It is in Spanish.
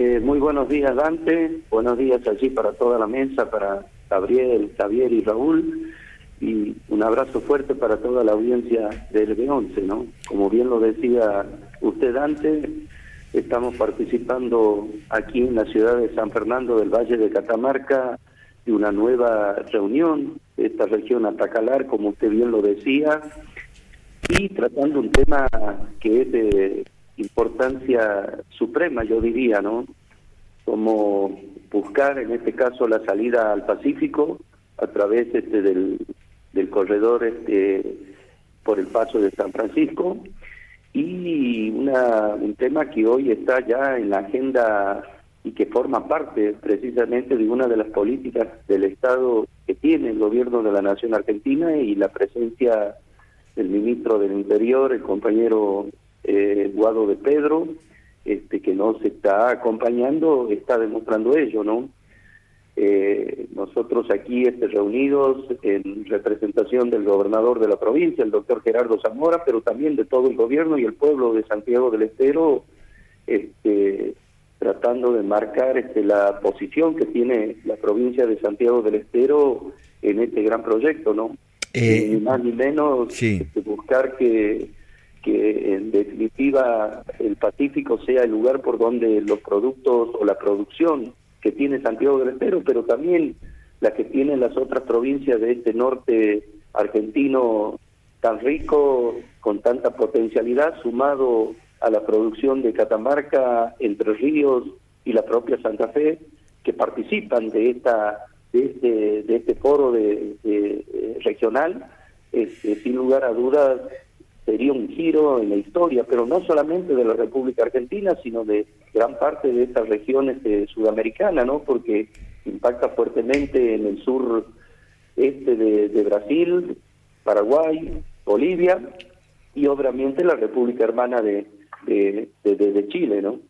Eh, muy buenos días, Dante. Buenos días allí para toda la mesa, para Gabriel, Javier y Raúl. Y un abrazo fuerte para toda la audiencia del B11, ¿no? Como bien lo decía usted, Dante, estamos participando aquí en la ciudad de San Fernando del Valle de Catamarca de una nueva reunión, esta región Atacalar, como usted bien lo decía, y tratando un tema que es de importancia suprema, yo diría, ¿no? Como buscar, en este caso, la salida al Pacífico a través este, del, del corredor este, por el paso de San Francisco y una, un tema que hoy está ya en la agenda y que forma parte precisamente de una de las políticas del Estado que tiene el gobierno de la Nación Argentina y la presencia del ministro del Interior, el compañero eh, Guado de Pedro, este, que nos está acompañando, está demostrando ello, ¿no? Eh, nosotros aquí este, reunidos en representación del gobernador de la provincia, el doctor Gerardo Zamora, pero también de todo el gobierno y el pueblo de Santiago del Estero, este, tratando de marcar este, la posición que tiene la provincia de Santiago del Estero en este gran proyecto, ¿no? Eh, ni más ni menos este, buscar que que en definitiva el Pacífico sea el lugar por donde los productos o la producción que tiene Santiago del Estero, pero también la que tienen las otras provincias de este norte argentino tan rico, con tanta potencialidad, sumado a la producción de Catamarca, Entre Ríos y la propia Santa Fe, que participan de esta de este, de este foro de, eh, regional, este, sin lugar a dudas sería un giro en la historia, pero no solamente de la República Argentina, sino de gran parte de estas regiones de sudamericana, ¿no? Porque impacta fuertemente en el sur este de, Brasil, Paraguay, Bolivia y obviamente la República Hermana de, de, de Chile, ¿no?